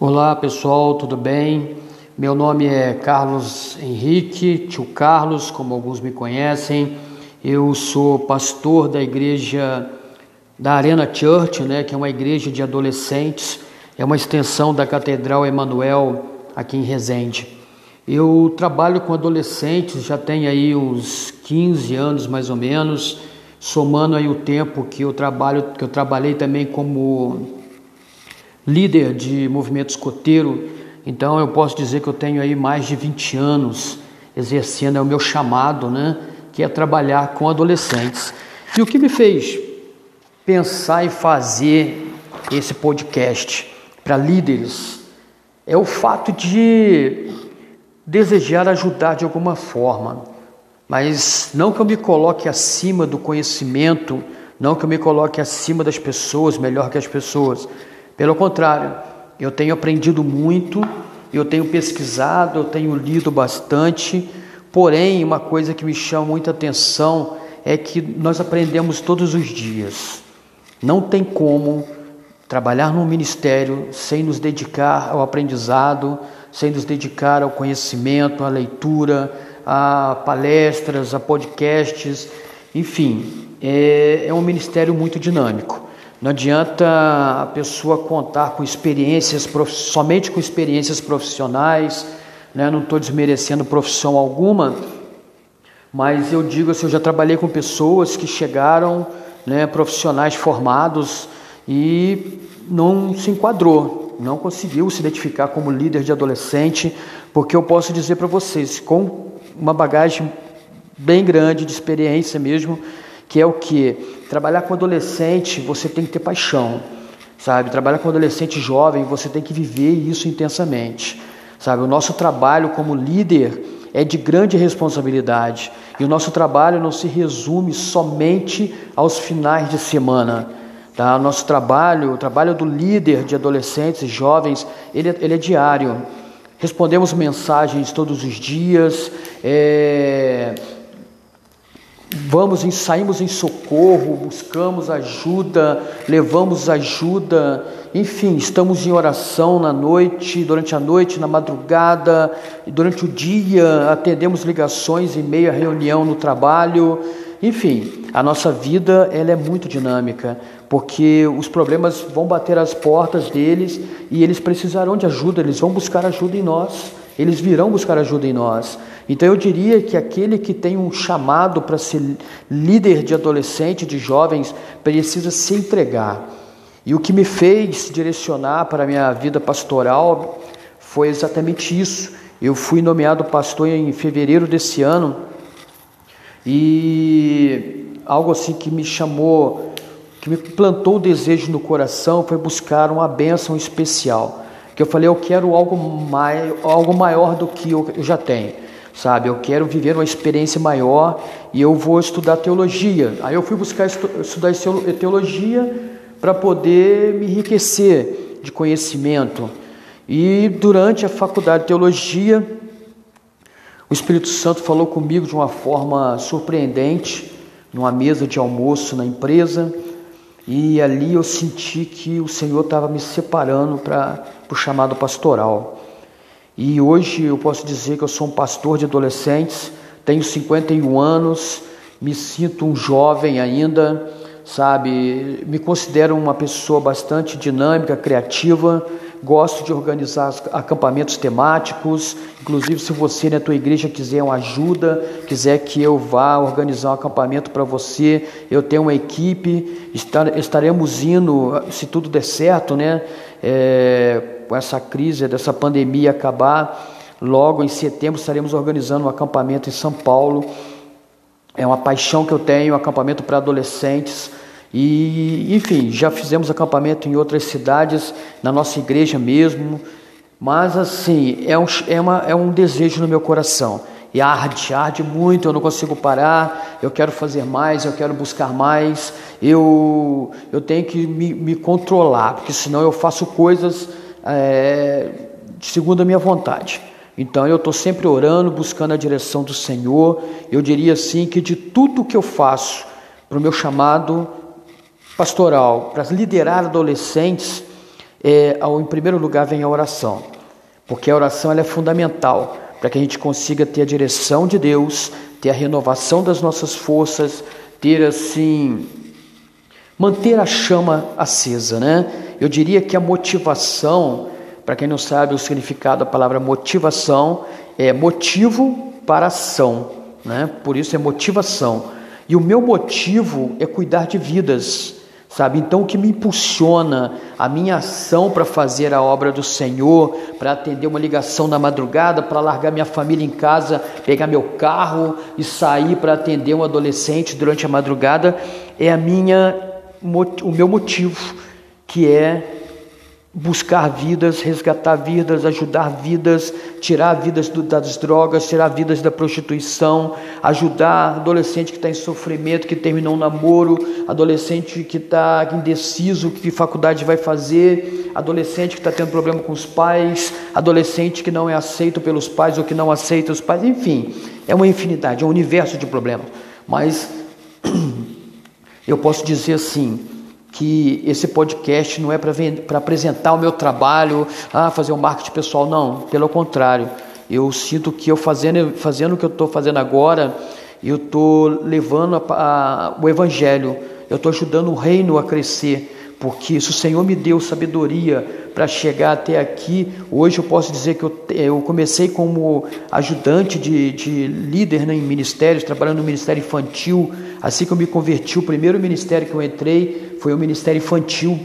Olá pessoal, tudo bem? Meu nome é Carlos Henrique, tio Carlos, como alguns me conhecem. Eu sou pastor da igreja da Arena Church, né, que é uma igreja de adolescentes, é uma extensão da Catedral Emanuel aqui em Resende. Eu trabalho com adolescentes, já tem aí uns 15 anos mais ou menos, somando aí o tempo que eu trabalho, que eu trabalhei também como líder de movimento escoteiro, então eu posso dizer que eu tenho aí mais de 20 anos exercendo é o meu chamado, né, que é trabalhar com adolescentes. E o que me fez pensar e fazer esse podcast para líderes é o fato de desejar ajudar de alguma forma, mas não que eu me coloque acima do conhecimento, não que eu me coloque acima das pessoas, melhor que as pessoas, pelo contrário, eu tenho aprendido muito, eu tenho pesquisado, eu tenho lido bastante, porém, uma coisa que me chama muita atenção é que nós aprendemos todos os dias. Não tem como trabalhar num ministério sem nos dedicar ao aprendizado, sem nos dedicar ao conhecimento, à leitura, a palestras, a podcasts, enfim, é, é um ministério muito dinâmico. Não adianta a pessoa contar com experiências, somente com experiências profissionais, né? não estou desmerecendo profissão alguma, mas eu digo assim, eu já trabalhei com pessoas que chegaram, né, profissionais formados e não se enquadrou, não conseguiu se identificar como líder de adolescente, porque eu posso dizer para vocês, com uma bagagem bem grande de experiência mesmo, que é o que Trabalhar com adolescente, você tem que ter paixão, sabe? Trabalhar com adolescente jovem, você tem que viver isso intensamente, sabe? O nosso trabalho como líder é de grande responsabilidade e o nosso trabalho não se resume somente aos finais de semana. Tá? O nosso trabalho, o trabalho do líder de adolescentes e jovens, ele, é, ele é diário. Respondemos mensagens todos os dias, é, vamos, saímos em socorro, buscamos ajuda, levamos ajuda, enfim, estamos em oração na noite, durante a noite, na madrugada, durante o dia, atendemos ligações em meio à reunião no trabalho, enfim, a nossa vida ela é muito dinâmica, porque os problemas vão bater as portas deles e eles precisarão de ajuda, eles vão buscar ajuda em nós, eles virão buscar ajuda em nós. Então eu diria que aquele que tem um chamado para ser líder de adolescente, de jovens, precisa se entregar. E o que me fez direcionar para a minha vida pastoral foi exatamente isso. Eu fui nomeado pastor em fevereiro desse ano e algo assim que me chamou, que me plantou o desejo no coração foi buscar uma bênção especial. Que eu falei, eu quero algo, mai, algo maior do que eu já tenho sabe? Eu quero viver uma experiência maior e eu vou estudar teologia. Aí eu fui buscar estudar teologia para poder me enriquecer de conhecimento. E durante a faculdade de teologia, o Espírito Santo falou comigo de uma forma surpreendente, numa mesa de almoço na empresa, e ali eu senti que o Senhor estava me separando para o chamado pastoral. E hoje eu posso dizer que eu sou um pastor de adolescentes, tenho 51 anos, me sinto um jovem ainda, sabe? Me considero uma pessoa bastante dinâmica, criativa, gosto de organizar acampamentos temáticos. Inclusive, se você na tua igreja quiser uma ajuda, quiser que eu vá organizar um acampamento para você, eu tenho uma equipe, estaremos indo, se tudo der certo, né? É, com essa crise, dessa pandemia acabar, logo em setembro estaremos organizando um acampamento em São Paulo. É uma paixão que eu tenho, um acampamento para adolescentes. E, enfim, já fizemos acampamento em outras cidades, na nossa igreja mesmo. Mas, assim, é um, é uma, é um desejo no meu coração. E arde, arde muito, eu não consigo parar, eu quero fazer mais, eu quero buscar mais, eu, eu tenho que me, me controlar, porque senão eu faço coisas é, segundo a minha vontade. Então eu estou sempre orando, buscando a direção do Senhor. Eu diria assim que de tudo que eu faço para o meu chamado pastoral, para liderar adolescentes, é, ao, em primeiro lugar, vem a oração, porque a oração é fundamental para que a gente consiga ter a direção de Deus, ter a renovação das nossas forças, ter assim manter a chama acesa, né? Eu diria que a motivação, para quem não sabe o significado da palavra motivação, é motivo para ação, né? Por isso é motivação. E o meu motivo é cuidar de vidas sabe? Então, o que me impulsiona a minha ação para fazer a obra do Senhor, para atender uma ligação na madrugada, para largar minha família em casa, pegar meu carro e sair para atender um adolescente durante a madrugada, é a minha, o meu motivo, que é buscar vidas, resgatar vidas, ajudar vidas, tirar vidas do, das drogas, tirar vidas da prostituição, ajudar adolescente que está em sofrimento, que terminou um namoro, adolescente que está indeciso, que faculdade vai fazer, adolescente que está tendo problema com os pais, adolescente que não é aceito pelos pais ou que não aceita os pais, enfim, é uma infinidade, é um universo de problemas. Mas eu posso dizer assim, que esse podcast não é para apresentar o meu trabalho, ah, fazer um marketing pessoal, não, pelo contrário. Eu sinto que eu fazendo, fazendo o que eu estou fazendo agora, eu estou levando a, a, o Evangelho, eu estou ajudando o reino a crescer, porque se o Senhor me deu sabedoria para chegar até aqui, hoje eu posso dizer que eu, eu comecei como ajudante de, de líder né, em ministérios, trabalhando no ministério infantil, assim que eu me converti, o primeiro ministério que eu entrei foi o ministério infantil,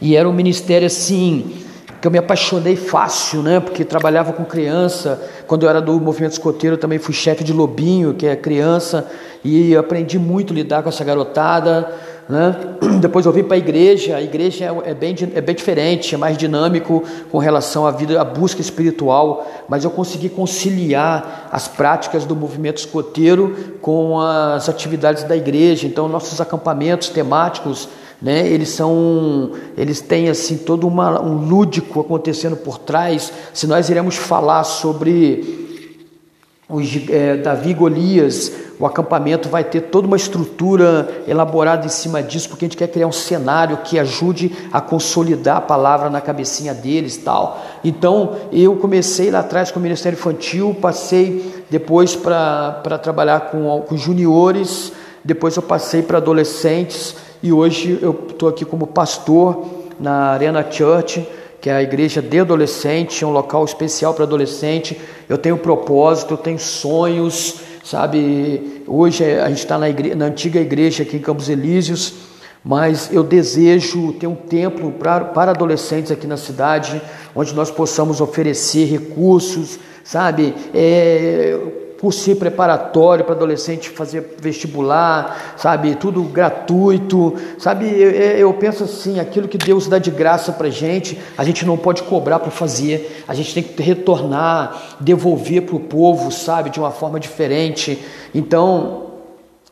e era um ministério assim, que eu me apaixonei fácil, né? Porque trabalhava com criança. Quando eu era do movimento escoteiro, eu também fui chefe de lobinho, que é criança, e aprendi muito a lidar com essa garotada. Né? Depois eu vim para a igreja, a igreja é, é bem, é bem diferente, é mais dinâmico com relação à vida, à busca espiritual, mas eu consegui conciliar as práticas do movimento escoteiro com as atividades da igreja. Então, nossos acampamentos temáticos, né, eles são, eles têm assim todo uma, um lúdico acontecendo por trás. Se nós iremos falar sobre os, é, Davi Golias, o acampamento vai ter toda uma estrutura elaborada em cima disso, porque a gente quer criar um cenário que ajude a consolidar a palavra na cabecinha deles tal. Então, eu comecei lá atrás com o Ministério Infantil, passei depois para trabalhar com, com juniores, depois eu passei para adolescentes e hoje eu estou aqui como pastor na Arena Church, que é a igreja de adolescente, é um local especial para adolescente. Eu tenho propósito, eu tenho sonhos, sabe? Hoje a gente está na, na, antiga igreja aqui em Campos Elíseos, mas eu desejo ter um templo pra, para adolescentes aqui na cidade, onde nós possamos oferecer recursos, sabe? É, cursinho preparatório para adolescente fazer vestibular, sabe, tudo gratuito, sabe, eu, eu, penso assim, aquilo que Deus dá de graça para gente, a gente não pode cobrar para fazer, a gente tem que retornar, devolver para o povo, sabe, de uma forma diferente, então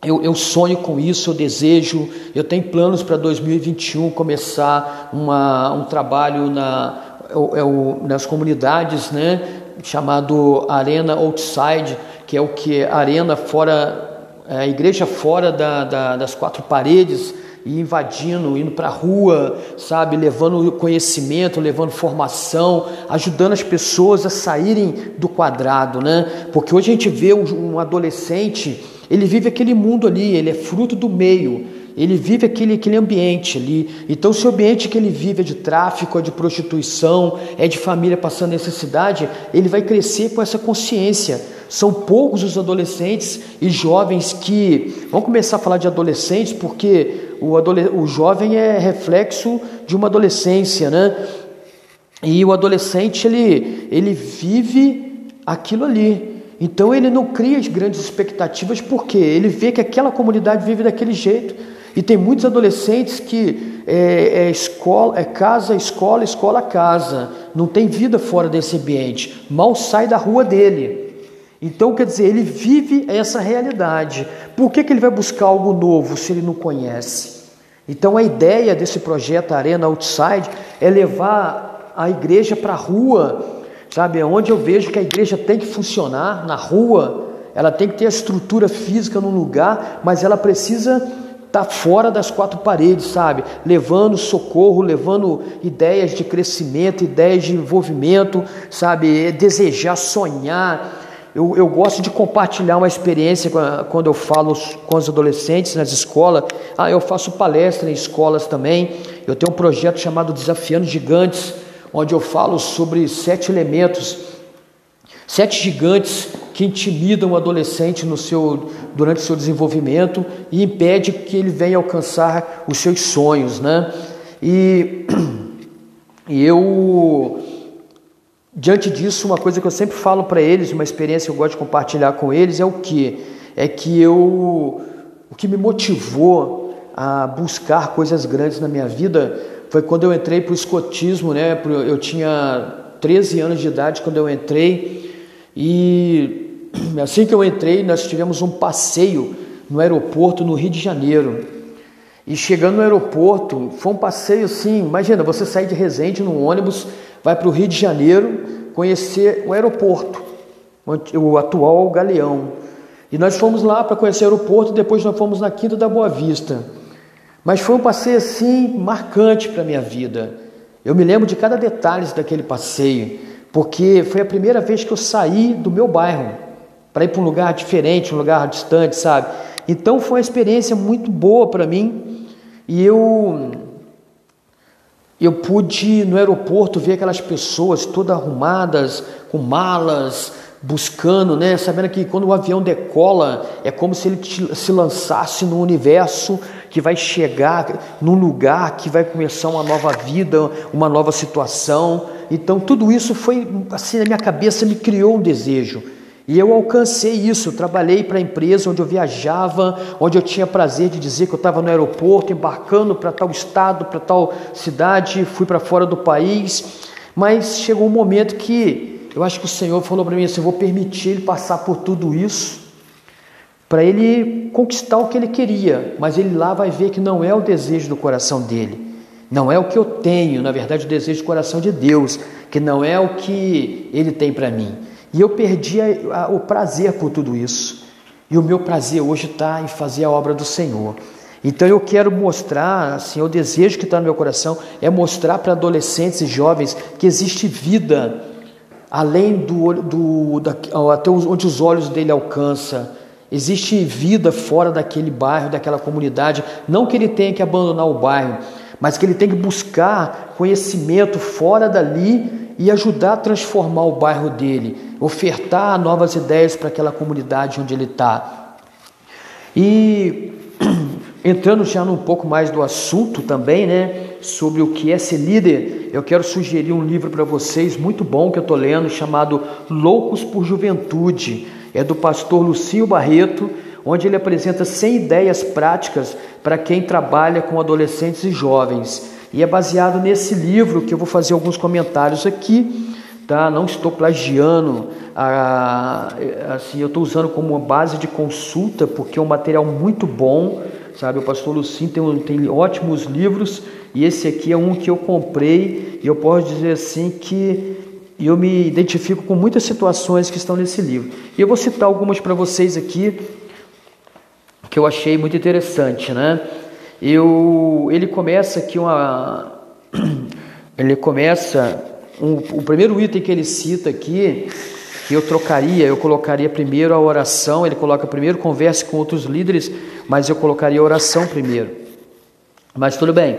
eu, eu, sonho com isso, eu desejo, eu tenho planos para 2021 começar uma, um trabalho na, é nas comunidades, né, chamado Arena Outside, que é o que arena fora, é, a igreja fora da, da, das quatro paredes, e invadindo, indo para a rua, sabe, levando conhecimento, levando formação, ajudando as pessoas a saírem do quadrado, né? Porque hoje a gente vê um adolescente, ele vive aquele mundo ali, ele é fruto do meio, ele vive aquele, aquele ambiente ali. Então, se o ambiente que ele vive é de tráfico, é de prostituição, é de família passando necessidade, ele vai crescer com essa consciência. São poucos os adolescentes e jovens que. Vamos começar a falar de adolescentes, porque o, adole... o jovem é reflexo de uma adolescência, né? E o adolescente, ele, ele vive aquilo ali. Então ele não cria as grandes expectativas porque ele vê que aquela comunidade vive daquele jeito. E tem muitos adolescentes que é, é, escola, é casa, escola, escola, casa. Não tem vida fora desse ambiente. Mal sai da rua dele. Então, quer dizer, ele vive essa realidade. Por que, que ele vai buscar algo novo se ele não conhece? Então, a ideia desse projeto Arena Outside é levar a igreja para a rua, sabe? Onde eu vejo que a igreja tem que funcionar na rua, ela tem que ter a estrutura física no lugar, mas ela precisa estar tá fora das quatro paredes, sabe? Levando socorro, levando ideias de crescimento, ideias de envolvimento, sabe? É desejar, sonhar. Eu, eu gosto de compartilhar uma experiência quando eu falo com os adolescentes nas escolas. Ah, eu faço palestra em escolas também. Eu tenho um projeto chamado Desafiando Gigantes, onde eu falo sobre sete elementos, sete gigantes que intimidam o adolescente no seu, durante o seu desenvolvimento e impede que ele venha alcançar os seus sonhos, né? E, e eu, diante disso, uma coisa que eu sempre falo para eles, uma experiência que eu gosto de compartilhar com eles é o que? É que eu, o que me motivou a buscar coisas grandes na minha vida foi quando eu entrei para o escotismo, né? Eu tinha 13 anos de idade quando eu entrei e Assim que eu entrei, nós tivemos um passeio no aeroporto no Rio de Janeiro. E chegando no aeroporto, foi um passeio assim, imagina, você sair de Resende num ônibus, vai para o Rio de Janeiro conhecer o aeroporto, o atual Galeão. E nós fomos lá para conhecer o aeroporto, depois nós fomos na Quinta da Boa Vista. Mas foi um passeio assim marcante para a minha vida. Eu me lembro de cada detalhe daquele passeio, porque foi a primeira vez que eu saí do meu bairro para ir para um lugar diferente, um lugar distante, sabe? Então foi uma experiência muito boa para mim e eu eu pude no aeroporto ver aquelas pessoas todas arrumadas, com malas, buscando, né? Sabendo que quando o avião decola é como se ele se lançasse no universo que vai chegar num lugar que vai começar uma nova vida, uma nova situação. Então tudo isso foi assim na minha cabeça me criou um desejo e eu alcancei isso, trabalhei para a empresa onde eu viajava, onde eu tinha prazer de dizer que eu estava no aeroporto, embarcando para tal estado, para tal cidade, fui para fora do país, mas chegou um momento que eu acho que o Senhor falou para mim assim: eu vou permitir ele passar por tudo isso, para ele conquistar o que ele queria, mas ele lá vai ver que não é o desejo do coração dele, não é o que eu tenho, na verdade, o desejo do coração de Deus, que não é o que ele tem para mim. E eu perdi a, a, o prazer por tudo isso. E o meu prazer hoje está em fazer a obra do Senhor. Então eu quero mostrar, assim, o desejo que está no meu coração é mostrar para adolescentes e jovens que existe vida além do, do da, até onde os olhos dele alcançam. Existe vida fora daquele bairro, daquela comunidade. Não que ele tenha que abandonar o bairro, mas que ele tem que buscar conhecimento fora dali e ajudar a transformar o bairro dele, ofertar novas ideias para aquela comunidade onde ele está. E entrando já um pouco mais do assunto também, né, sobre o que é ser líder, eu quero sugerir um livro para vocês muito bom que eu estou lendo, chamado Loucos por Juventude. É do pastor Lucio Barreto, onde ele apresenta 100 ideias práticas para quem trabalha com adolescentes e jovens. E é baseado nesse livro que eu vou fazer alguns comentários aqui, tá? Não estou plagiando, a, assim, eu estou usando como uma base de consulta, porque é um material muito bom, sabe? O pastor Lucim tem, tem ótimos livros, e esse aqui é um que eu comprei, e eu posso dizer assim que eu me identifico com muitas situações que estão nesse livro. E eu vou citar algumas para vocês aqui, que eu achei muito interessante, né? eu, ele começa aqui uma. Ele começa. Um, o primeiro item que ele cita aqui, que eu trocaria, eu colocaria primeiro a oração, ele coloca primeiro converse com outros líderes, mas eu colocaria a oração primeiro. Mas tudo bem.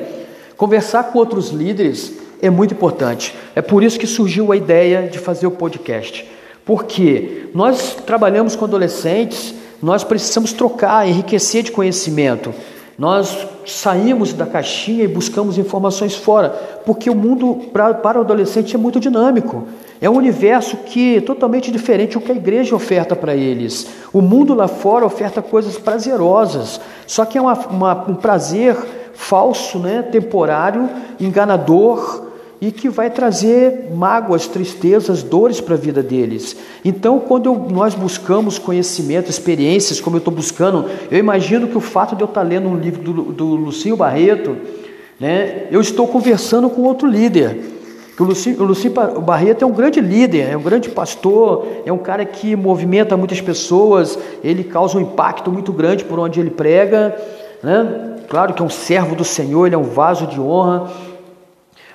Conversar com outros líderes é muito importante. É por isso que surgiu a ideia de fazer o podcast. Porque nós trabalhamos com adolescentes, nós precisamos trocar, enriquecer de conhecimento. Nós saímos da caixinha e buscamos informações fora, porque o mundo pra, para o adolescente é muito dinâmico. É um universo que é totalmente diferente do que a igreja oferta para eles. O mundo lá fora oferta coisas prazerosas, só que é uma, uma, um prazer falso, né, temporário, enganador, e que vai trazer mágoas, tristezas, dores para a vida deles. Então, quando eu, nós buscamos conhecimento, experiências, como eu estou buscando, eu imagino que o fato de eu estar lendo um livro do, do Lucinho Barreto, né, eu estou conversando com outro líder. O Lucinho, o Lucinho Barreto é um grande líder, é um grande pastor, é um cara que movimenta muitas pessoas, ele causa um impacto muito grande por onde ele prega. né? Claro que é um servo do Senhor, ele é um vaso de honra,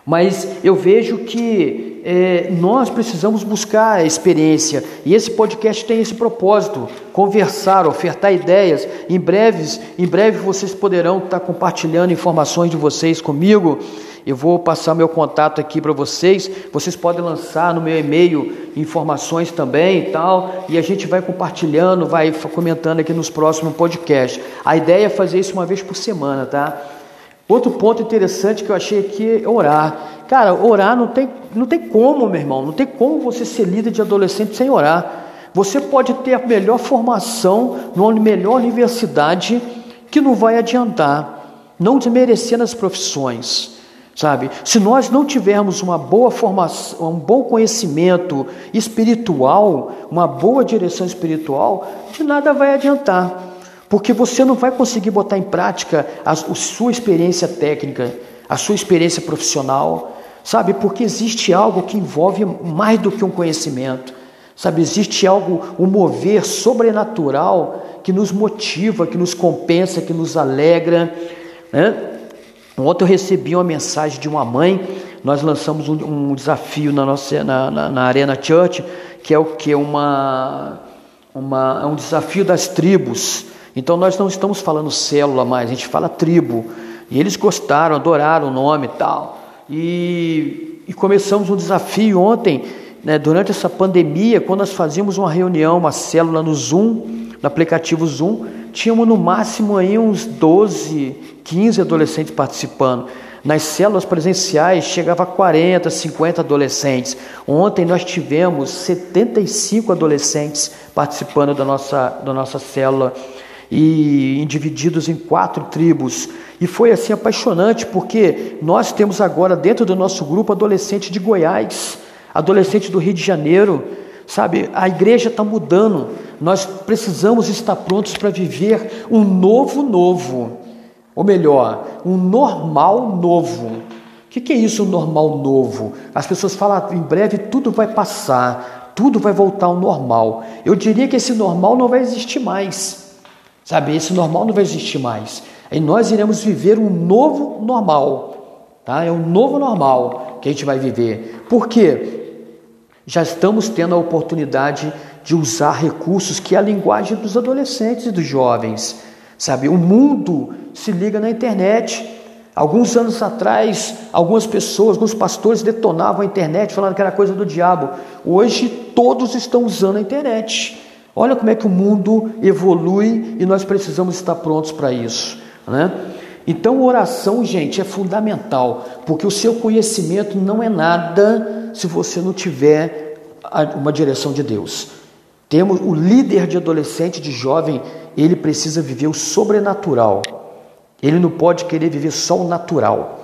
mas eu vejo que é, nós precisamos buscar a experiência e esse podcast tem esse propósito: conversar, ofertar ideias. Em breves, em breve vocês poderão estar compartilhando informações de vocês comigo. Eu vou passar meu contato aqui para vocês. Vocês podem lançar no meu e-mail informações também e tal. E a gente vai compartilhando, vai comentando aqui nos próximos podcasts. A ideia é fazer isso uma vez por semana, tá? Outro ponto interessante que eu achei aqui é orar. Cara, orar não tem, não tem como, meu irmão. Não tem como você ser líder de adolescente sem orar. Você pode ter a melhor formação, numa melhor universidade, que não vai adiantar, não desmerecendo as profissões. Sabe? Se nós não tivermos uma boa formação, um bom conhecimento espiritual, uma boa direção espiritual, de nada vai adiantar. Porque você não vai conseguir botar em prática a, a sua experiência técnica, a sua experiência profissional, sabe? Porque existe algo que envolve mais do que um conhecimento, sabe? Existe algo, um mover sobrenatural que nos motiva, que nos compensa, que nos alegra, né? Ontem eu recebi uma mensagem de uma mãe, nós lançamos um, um desafio na, nossa, na, na, na, Arena Church, que é o que? Uma, uma, é um desafio das tribos. Então nós não estamos falando célula mais, a gente fala tribo. E eles gostaram, adoraram o nome e tal. E, e começamos um desafio ontem, né, durante essa pandemia, quando nós fazíamos uma reunião, uma célula no Zoom, no aplicativo Zoom, tínhamos no máximo aí uns 12, 15 adolescentes participando. Nas células presenciais chegava a 40, 50 adolescentes. Ontem nós tivemos 75 adolescentes participando da nossa, da nossa célula e divididos em quatro tribos. E foi assim apaixonante, porque nós temos agora dentro do nosso grupo adolescente de Goiás, adolescente do Rio de Janeiro, sabe? A igreja está mudando. Nós precisamos estar prontos para viver um novo novo ou melhor, um normal novo. O que, que é isso, um normal novo? As pessoas falam, ah, em breve tudo vai passar, tudo vai voltar ao normal. Eu diria que esse normal não vai existir mais. Sabe, esse normal não vai existir mais. Aí nós iremos viver um novo normal. Tá? É um novo normal que a gente vai viver. Por quê? Já estamos tendo a oportunidade de usar recursos que é a linguagem dos adolescentes e dos jovens. Sabe, o mundo se liga na internet. Alguns anos atrás, algumas pessoas, alguns pastores detonavam a internet, falando que era coisa do diabo. Hoje, todos estão usando a internet. Olha como é que o mundo evolui e nós precisamos estar prontos para isso. Né? Então, oração, gente, é fundamental, porque o seu conhecimento não é nada se você não tiver uma direção de Deus. Temos o líder de adolescente, de jovem, ele precisa viver o sobrenatural. Ele não pode querer viver só o natural.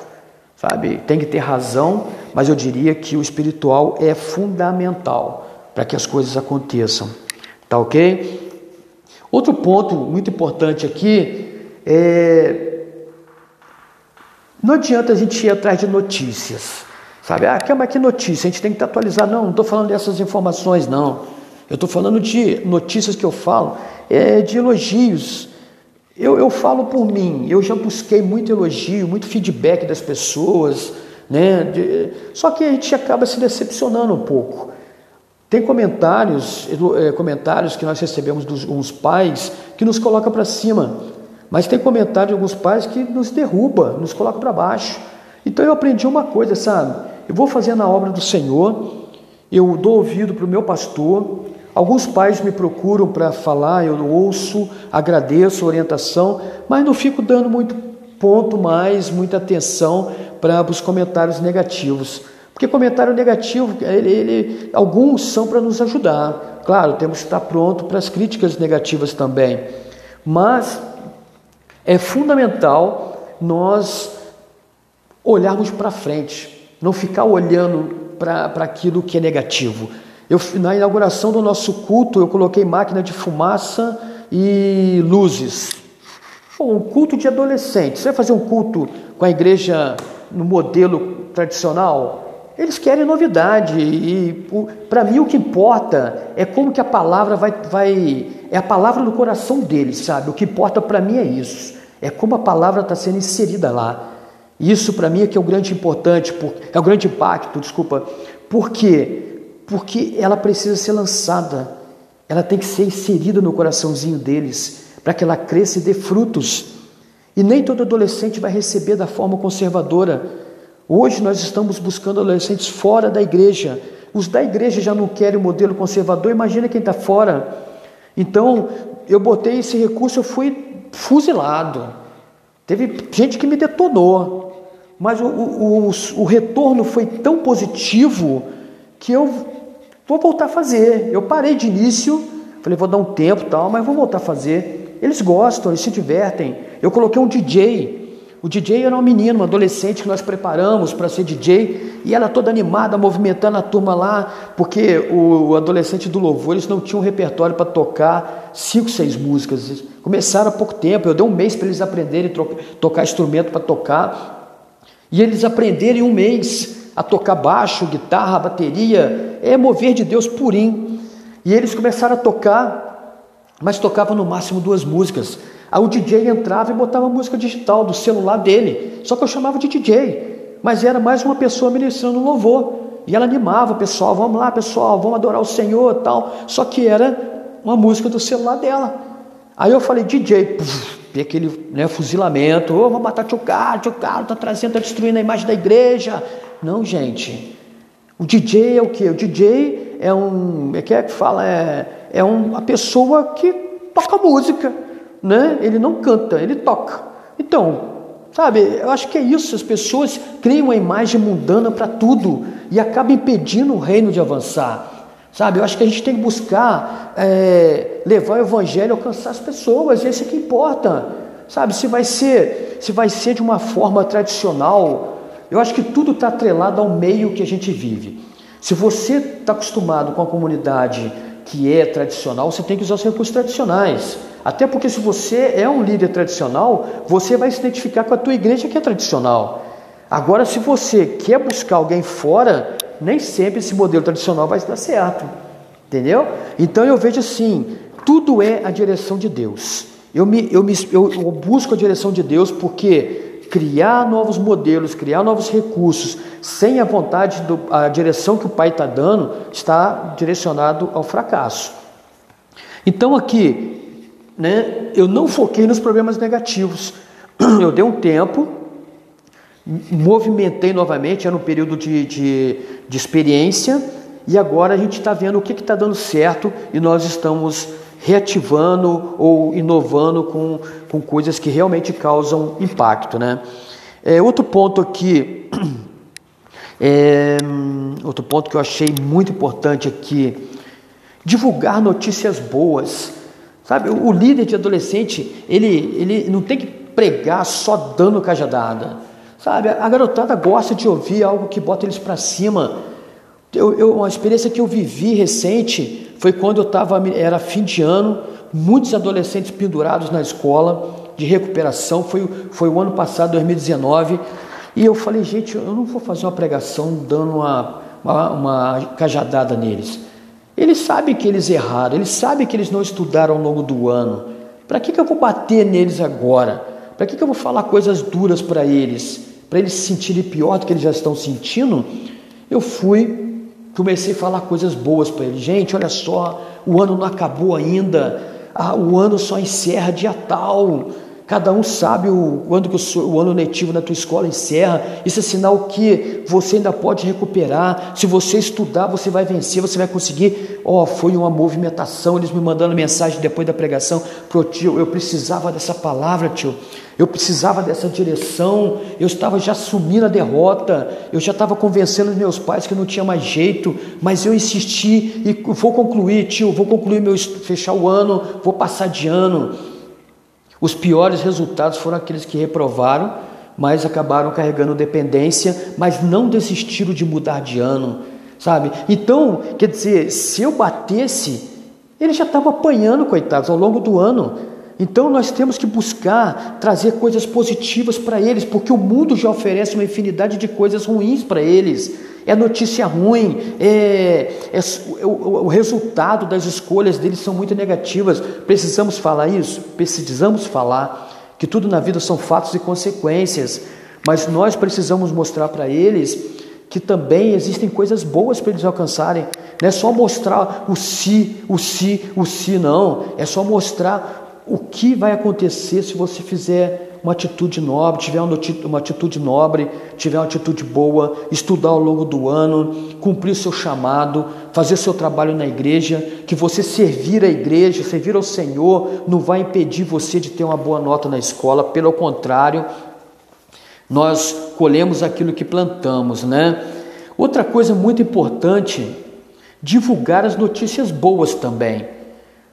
Sabe? Tem que ter razão, mas eu diria que o espiritual é fundamental para que as coisas aconteçam. Tá OK? Outro ponto muito importante aqui é não adianta a gente ir atrás de notícias. Sabe? Ah, mas que notícia? A gente tem que atualizar. Não, não estou falando dessas informações, não. Eu estou falando de notícias que eu falo é, de elogios. Eu, eu falo por mim, eu já busquei muito elogio, muito feedback das pessoas, né? De, só que a gente acaba se decepcionando um pouco. Tem comentários, é, comentários que nós recebemos dos uns pais que nos coloca para cima, mas tem comentário de alguns pais que nos derruba, nos coloca para baixo. Então eu aprendi uma coisa, sabe? Eu vou fazer na obra do Senhor, eu dou ouvido para o meu pastor, Alguns pais me procuram para falar, eu ouço, agradeço a orientação, mas não fico dando muito ponto mais, muita atenção para os comentários negativos. Porque comentário negativo, ele, ele, alguns são para nos ajudar. Claro, temos que estar pronto para as críticas negativas também. Mas é fundamental nós olharmos para frente, não ficar olhando para aquilo que é negativo. Eu, na inauguração do nosso culto, eu coloquei máquina de fumaça e luzes. Bom, um culto de adolescentes. Você vai fazer um culto com a igreja no modelo tradicional? Eles querem novidade e para mim o que importa é como que a palavra vai, vai é a palavra do coração deles, sabe? O que importa para mim é isso. É como a palavra está sendo inserida lá. Isso para mim é que é o grande importante, é o grande impacto, desculpa. Por quê? Porque ela precisa ser lançada, ela tem que ser inserida no coraçãozinho deles, para que ela cresça e dê frutos. E nem todo adolescente vai receber da forma conservadora. Hoje nós estamos buscando adolescentes fora da igreja. Os da igreja já não querem o modelo conservador, imagina quem está fora. Então, eu botei esse recurso, eu fui fuzilado. Teve gente que me detonou, mas o, o, o, o retorno foi tão positivo que eu vou voltar a fazer. Eu parei de início, falei, vou dar um tempo tal, mas vou voltar a fazer. Eles gostam, eles se divertem. Eu coloquei um DJ. O DJ era uma menina, uma adolescente que nós preparamos para ser DJ, e ela toda animada, movimentando a turma lá, porque o, adolescente do louvor, eles não tinham um repertório para tocar cinco, seis músicas. Começaram há pouco tempo, eu dei um mês para eles aprenderem a tocar instrumento para tocar, e eles aprenderem um mês a tocar baixo, guitarra, bateria, é mover de Deus purinho. E eles começaram a tocar, mas tocavam no máximo duas músicas. Aí o DJ entrava e botava música digital do celular dele. Só que eu chamava de DJ, mas era mais uma pessoa ministrando louvor. E ela animava o pessoal, vamos lá pessoal, vamos adorar o Senhor tal. Só que era uma música do celular dela. Aí eu falei, DJ, puf, aquele né, fuzilamento, oh, vamos matar tio Carlos, tio Carlos está trazendo, está destruindo a imagem da igreja. Não, gente. O DJ é o que? O DJ é um, é que é que fala, é, é uma pessoa que toca música né? Ele não canta, ele toca. Então, sabe, eu acho que é isso. As pessoas criam uma imagem mundana para tudo e acabam impedindo o reino de avançar. Sabe, eu acho que a gente tem que buscar é, levar o evangelho alcançar as pessoas, esse é que importa. Sabe, se vai ser, se vai ser de uma forma tradicional, eu acho que tudo está atrelado ao meio que a gente vive. Se você está acostumado com a comunidade que é tradicional, você tem que usar os recursos tradicionais. Até porque se você é um líder tradicional, você vai se identificar com a tua igreja que é tradicional. Agora, se você quer buscar alguém fora, nem sempre esse modelo tradicional vai dar certo. Entendeu? Então eu vejo assim, tudo é a direção de Deus. Eu, me, eu, me, eu, eu busco a direção de Deus porque criar novos modelos, criar novos recursos, sem a vontade, do, a direção que o Pai está dando, está direcionado ao fracasso. Então aqui, né, eu não foquei nos problemas negativos. Eu dei um tempo, movimentei novamente, era um período de, de, de experiência, e agora a gente está vendo o que está dando certo e nós estamos reativando ou inovando com, com coisas que realmente causam impacto. Né? É, outro ponto aqui é, outro ponto que eu achei muito importante aqui, divulgar notícias boas. Sabe, o líder de adolescente, ele, ele não tem que pregar só dando cajadada. Sabe, a garotada gosta de ouvir algo que bota eles para cima. Eu, eu, uma experiência que eu vivi recente foi quando eu estava, era fim de ano, muitos adolescentes pendurados na escola de recuperação, foi, foi o ano passado, 2019, e eu falei, gente, eu não vou fazer uma pregação dando uma, uma, uma cajadada neles. Eles sabem que eles erraram, eles sabem que eles não estudaram ao longo do ano. Para que, que eu vou bater neles agora? Para que, que eu vou falar coisas duras para eles? Para eles se sentirem pior do que eles já estão sentindo? Eu fui, comecei a falar coisas boas para eles. Gente, olha só, o ano não acabou ainda, ah, o ano só encerra dia tal. Cada um sabe o, quando que o, o ano letivo na tua escola encerra. Isso é sinal que você ainda pode recuperar. Se você estudar, você vai vencer, você vai conseguir. Ó, oh, foi uma movimentação. Eles me mandando mensagem depois da pregação pro tio. Eu precisava dessa palavra, tio. Eu precisava dessa direção. Eu estava já assumindo a derrota. Eu já estava convencendo os meus pais que não tinha mais jeito. Mas eu insisti e vou concluir, tio. Vou concluir meu fechar o ano. Vou passar de ano. Os piores resultados foram aqueles que reprovaram, mas acabaram carregando dependência, mas não desistiram de mudar de ano, sabe? Então, quer dizer, se eu batesse, ele já estava apanhando, coitados, ao longo do ano. Então nós temos que buscar trazer coisas positivas para eles, porque o mundo já oferece uma infinidade de coisas ruins para eles é notícia ruim, é, é o, o, resultado das escolhas deles são muito negativas. Precisamos falar isso? Precisamos falar que tudo na vida são fatos e consequências, mas nós precisamos mostrar para eles que também existem coisas boas para eles alcançarem. Não é só mostrar o si, o si, o si, não. É só mostrar o que vai acontecer se você fizer uma atitude nobre, tiver uma atitude nobre, tiver uma atitude boa, estudar ao longo do ano, cumprir o seu chamado, fazer seu trabalho na igreja, que você servir a igreja, servir ao Senhor, não vai impedir você de ter uma boa nota na escola, pelo contrário, nós colhemos aquilo que plantamos, né? Outra coisa muito importante, divulgar as notícias boas também.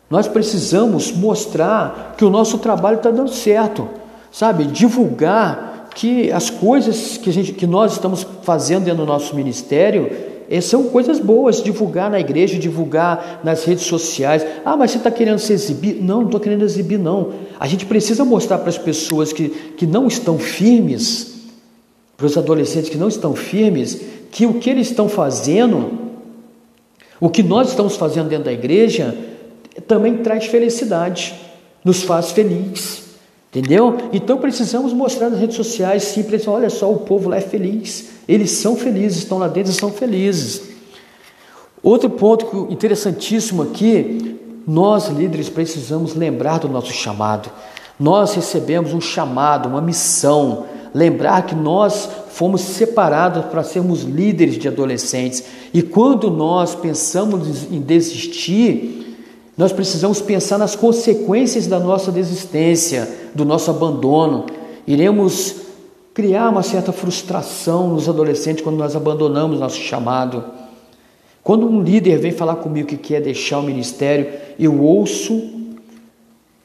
Nós precisamos mostrar que o nosso trabalho está dando certo sabe, divulgar que as coisas que, gente, que nós estamos fazendo dentro do nosso ministério eh, são coisas boas, divulgar na igreja, divulgar nas redes sociais. Ah, mas você está querendo se exibir? Não, não estou querendo exibir, não. A gente precisa mostrar para as pessoas que, que não estão firmes, para os adolescentes que não estão firmes, que o que eles estão fazendo, o que nós estamos fazendo dentro da igreja, também traz felicidade, nos faz felizes. Entendeu? Então precisamos mostrar nas redes sociais, sim, olha só, o povo lá é feliz. Eles são felizes, estão lá dentro e são felizes. Outro ponto interessantíssimo aqui, nós líderes precisamos lembrar do nosso chamado. Nós recebemos um chamado, uma missão. Lembrar que nós fomos separados para sermos líderes de adolescentes. E quando nós pensamos em desistir, nós precisamos pensar nas consequências da nossa desistência, do nosso abandono. Iremos criar uma certa frustração nos adolescentes quando nós abandonamos nosso chamado. Quando um líder vem falar comigo que quer deixar o ministério, eu ouço,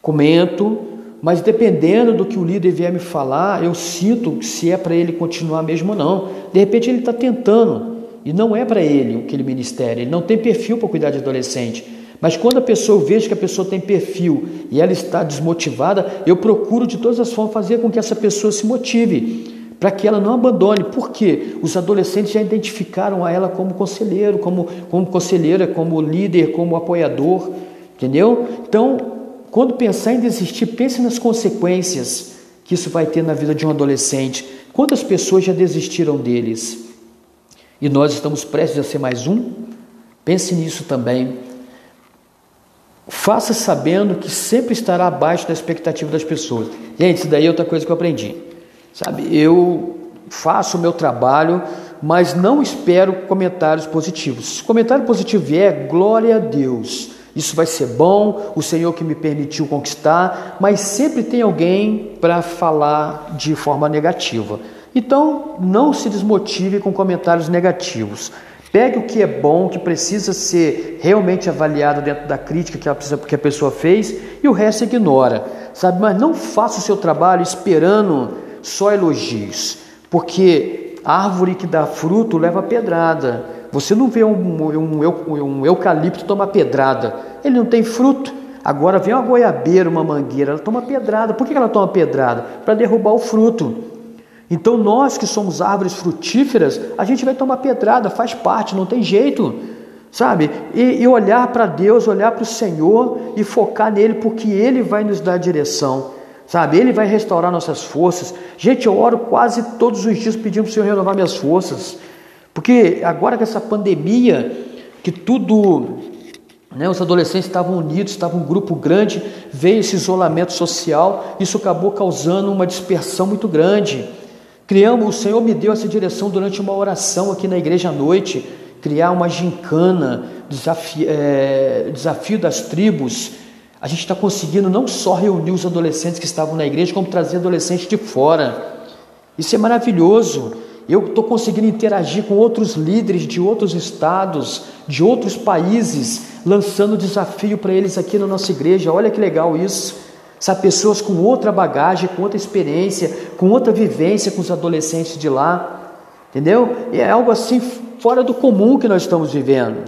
comento, mas dependendo do que o líder vier me falar, eu sinto se é para ele continuar mesmo ou não. De repente ele está tentando, e não é para ele aquele ministério, ele não tem perfil para cuidar de adolescente. Mas quando a pessoa eu vejo que a pessoa tem perfil e ela está desmotivada, eu procuro de todas as formas fazer com que essa pessoa se motive, para que ela não abandone. Por quê? Os adolescentes já identificaram a ela como conselheiro, como, como conselheira, como líder, como apoiador, entendeu? Então, quando pensar em desistir, pense nas consequências que isso vai ter na vida de um adolescente. Quantas pessoas já desistiram deles? E nós estamos prestes a ser mais um? Pense nisso também. Faça sabendo que sempre estará abaixo da expectativa das pessoas. Gente, isso daí é outra coisa que eu aprendi. Sabe, eu faço o meu trabalho, mas não espero comentários positivos. Se comentário positivo vier, glória a Deus. Isso vai ser bom, o Senhor que me permitiu conquistar, mas sempre tem alguém para falar de forma negativa. Então, não se desmotive com comentários negativos. Pegue o que é bom, que precisa ser realmente avaliado dentro da crítica que a, que a pessoa fez e o resto ignora, sabe? Mas não faça o seu trabalho esperando só elogios, porque árvore que dá fruto leva pedrada. Você não vê um, um, um eucalipto tomar pedrada, ele não tem fruto. Agora vem uma goiabeira, uma mangueira, ela toma pedrada. Por que ela toma pedrada? Para derrubar o fruto. Então nós que somos árvores frutíferas, a gente vai tomar pedrada, faz parte, não tem jeito, sabe? E, e olhar para Deus, olhar para o Senhor e focar nele, porque Ele vai nos dar direção, sabe? Ele vai restaurar nossas forças. Gente, eu oro quase todos os dias pedindo para o Senhor renovar minhas forças, porque agora com essa pandemia, que tudo né, os adolescentes estavam unidos, estavam um grupo grande, veio esse isolamento social, isso acabou causando uma dispersão muito grande. Criamos, o Senhor me deu essa direção durante uma oração aqui na igreja à noite, criar uma gincana, desafio, é, desafio das tribos. A gente está conseguindo não só reunir os adolescentes que estavam na igreja, como trazer adolescentes de fora. Isso é maravilhoso. Eu estou conseguindo interagir com outros líderes de outros estados, de outros países, lançando desafio para eles aqui na nossa igreja. Olha que legal isso. Sabe, pessoas com outra bagagem, com outra experiência, com outra vivência com os adolescentes de lá, entendeu? E é algo assim fora do comum que nós estamos vivendo.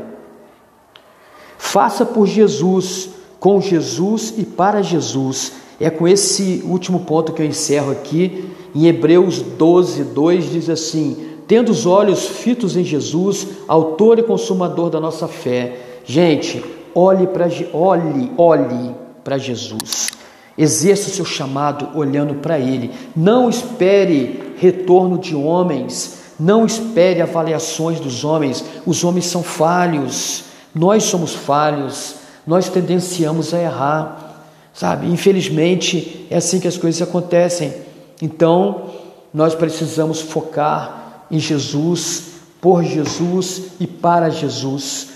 Faça por Jesus, com Jesus e para Jesus. É com esse último ponto que eu encerro aqui. Em Hebreus 12, 2 diz assim: Tendo os olhos fitos em Jesus, autor e consumador da nossa fé. Gente, olhe para olhe, olhe para Jesus. Exerça o seu chamado olhando para Ele. Não espere retorno de homens. Não espere avaliações dos homens. Os homens são falhos. Nós somos falhos. Nós tendenciamos a errar. Sabe? Infelizmente, é assim que as coisas acontecem. Então, nós precisamos focar em Jesus, por Jesus e para Jesus.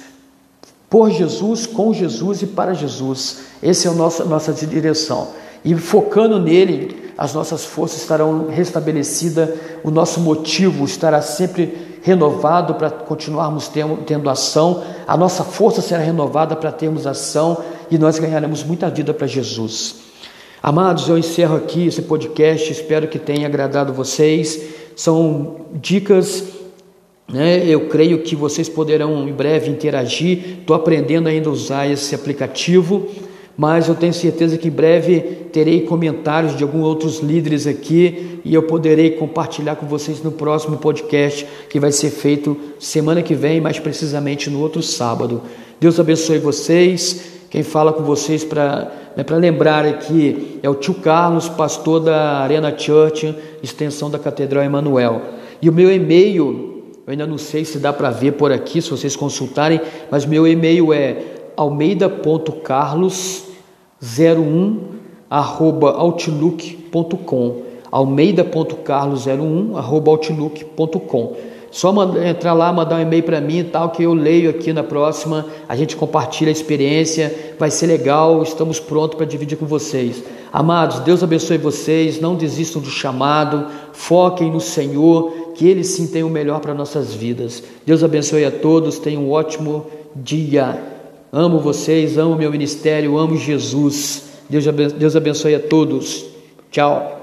Por Jesus, com Jesus e para Jesus. Essa é a nossa, nossa direção. E focando nele, as nossas forças estarão restabelecidas, o nosso motivo estará sempre renovado para continuarmos tendo, tendo ação, a nossa força será renovada para termos ação e nós ganharemos muita vida para Jesus. Amados, eu encerro aqui esse podcast, espero que tenha agradado vocês. São dicas? Eu creio que vocês poderão em breve interagir. Estou aprendendo ainda a usar esse aplicativo, mas eu tenho certeza que em breve terei comentários de alguns outros líderes aqui e eu poderei compartilhar com vocês no próximo podcast que vai ser feito semana que vem, mais precisamente no outro sábado. Deus abençoe vocês. Quem fala com vocês para né, lembrar aqui é o tio Carlos, pastor da Arena Church, extensão da Catedral Emanuel. E o meu e-mail, eu ainda não sei se dá para ver por aqui, se vocês consultarem, mas meu e-mail é almeida.carlos01 outlook.com almeida.carlos01 outlook.com só entrar lá, mandar um e-mail para mim e tal, que eu leio aqui na próxima. A gente compartilha a experiência, vai ser legal. Estamos prontos para dividir com vocês. Amados, Deus abençoe vocês. Não desistam do chamado, foquem no Senhor, que Ele sim tem o melhor para nossas vidas. Deus abençoe a todos. Tenham um ótimo dia. Amo vocês, amo meu ministério, amo Jesus. Deus abençoe a todos. Tchau.